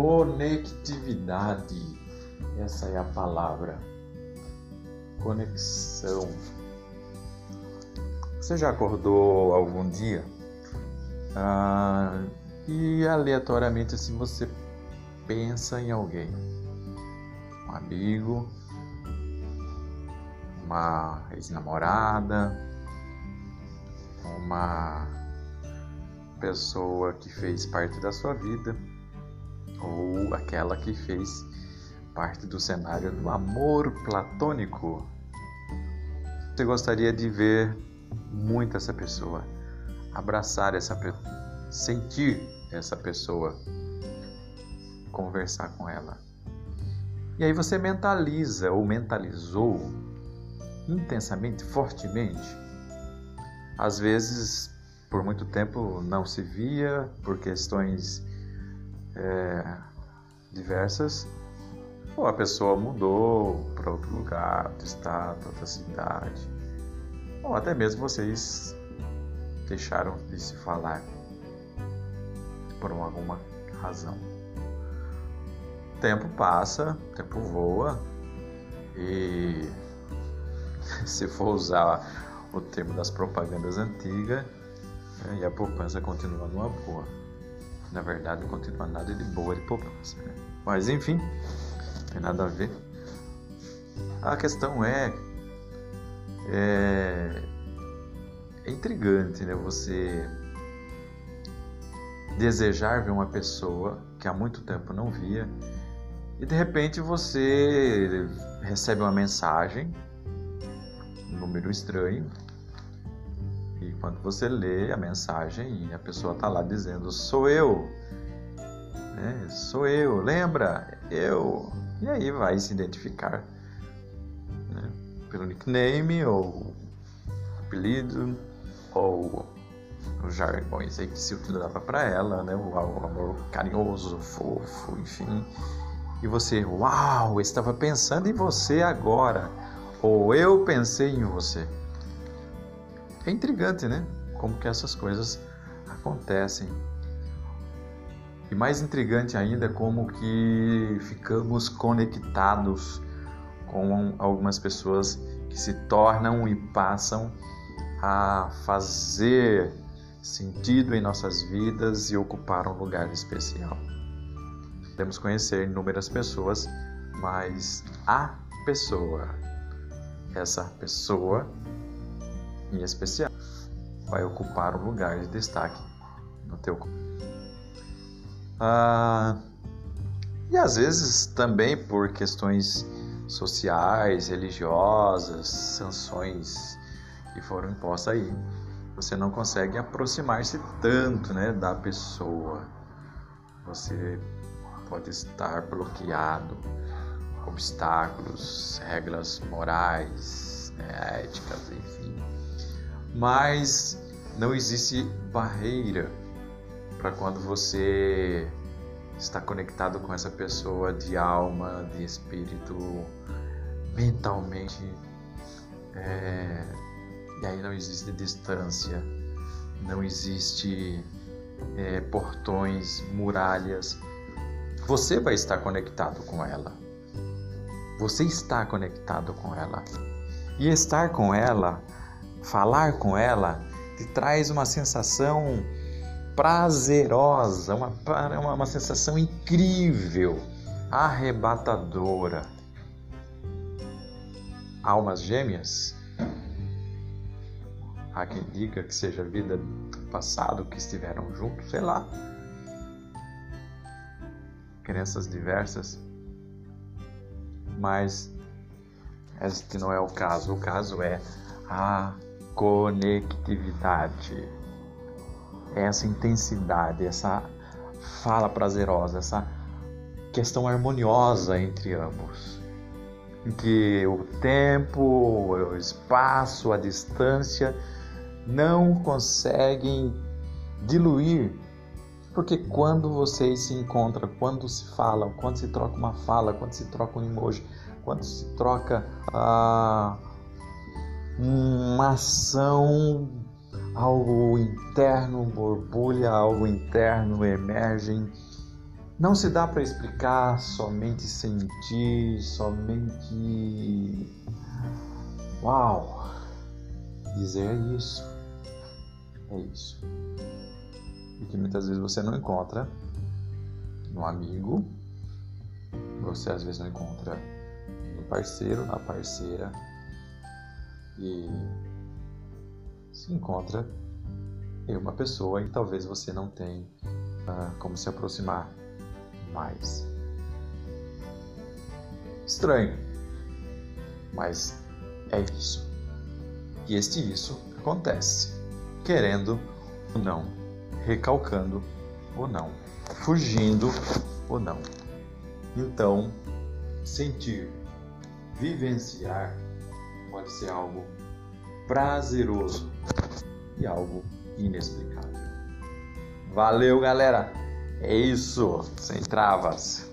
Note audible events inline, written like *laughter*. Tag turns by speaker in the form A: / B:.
A: Conectividade. Essa é a palavra. Conexão. Você já acordou algum dia ah, e aleatoriamente assim você pensa em alguém, um amigo, uma ex-namorada, uma pessoa que fez parte da sua vida ou aquela que fez parte do cenário do amor platônico. Você gostaria de ver muito essa pessoa, abraçar essa pessoa, sentir essa pessoa, conversar com ela. E aí você mentaliza ou mentalizou intensamente, fortemente. Às vezes, por muito tempo não se via por questões é, diversas, ou a pessoa mudou para outro lugar, outro estado, outra cidade, ou até mesmo vocês deixaram de se falar por alguma razão. O tempo passa, o tempo voa e *laughs* se for usar o termo das propagandas antigas, né, e a poupança continua numa boa. Na verdade, não continua nada de boa de poupança. Né? Mas enfim, não tem nada a ver. A questão é, é, é intrigante, né? Você desejar ver uma pessoa que há muito tempo não via e de repente você recebe uma mensagem, um número estranho, e quando você lê a mensagem, a pessoa está lá dizendo: Sou eu, né? sou eu, lembra? Eu. E aí vai se identificar né? pelo nickname, ou apelido, ou os jargões aí que se utilizava para ela, né? O amor carinhoso, fofo, enfim. E você, uau, estava pensando em você agora, ou eu pensei em você. É intrigante, né? Como que essas coisas acontecem. E mais intrigante ainda é como que ficamos conectados com algumas pessoas que se tornam e passam a fazer sentido em nossas vidas e ocupar um lugar especial. Podemos conhecer inúmeras pessoas, mas a pessoa, essa pessoa em especial, vai ocupar um lugar de destaque no teu ah, e às vezes também por questões sociais, religiosas, sanções que foram impostas aí, você não consegue aproximar-se tanto, né, da pessoa. Você pode estar bloqueado, obstáculos, regras morais, né, éticas, enfim mas não existe barreira para quando você está conectado com essa pessoa de alma, de espírito, mentalmente. É... E aí não existe distância, não existe é, portões, muralhas. Você vai estar conectado com ela. Você está conectado com ela. E estar com ela falar com ela te traz uma sensação prazerosa, uma, uma, uma sensação incrível, arrebatadora. Almas gêmeas? Há quem diga que seja vida passado que estiveram juntos, sei lá. Crenças diversas. Mas este não é o caso. O caso é a conectividade, essa intensidade, essa fala prazerosa, essa questão harmoniosa entre ambos, que o tempo, o espaço, a distância não conseguem diluir, porque quando vocês se encontram, quando se falam, quando se troca uma fala, quando se troca um emoji, quando se troca ah, uma ação, algo interno borbulha, algo interno emerge Não se dá para explicar, somente sentir, somente. Uau! Dizer isso. É isso. E que muitas vezes você não encontra no amigo, você às vezes não encontra no parceiro, na parceira, e se encontra em uma pessoa e talvez você não tenha uh, como se aproximar mais. Estranho, mas é isso. E este isso acontece, querendo ou não, recalcando ou não, fugindo ou não. Então, sentir, vivenciar pode ser algo prazeroso e algo inexplicável. Valeu, galera! É isso, sem travas.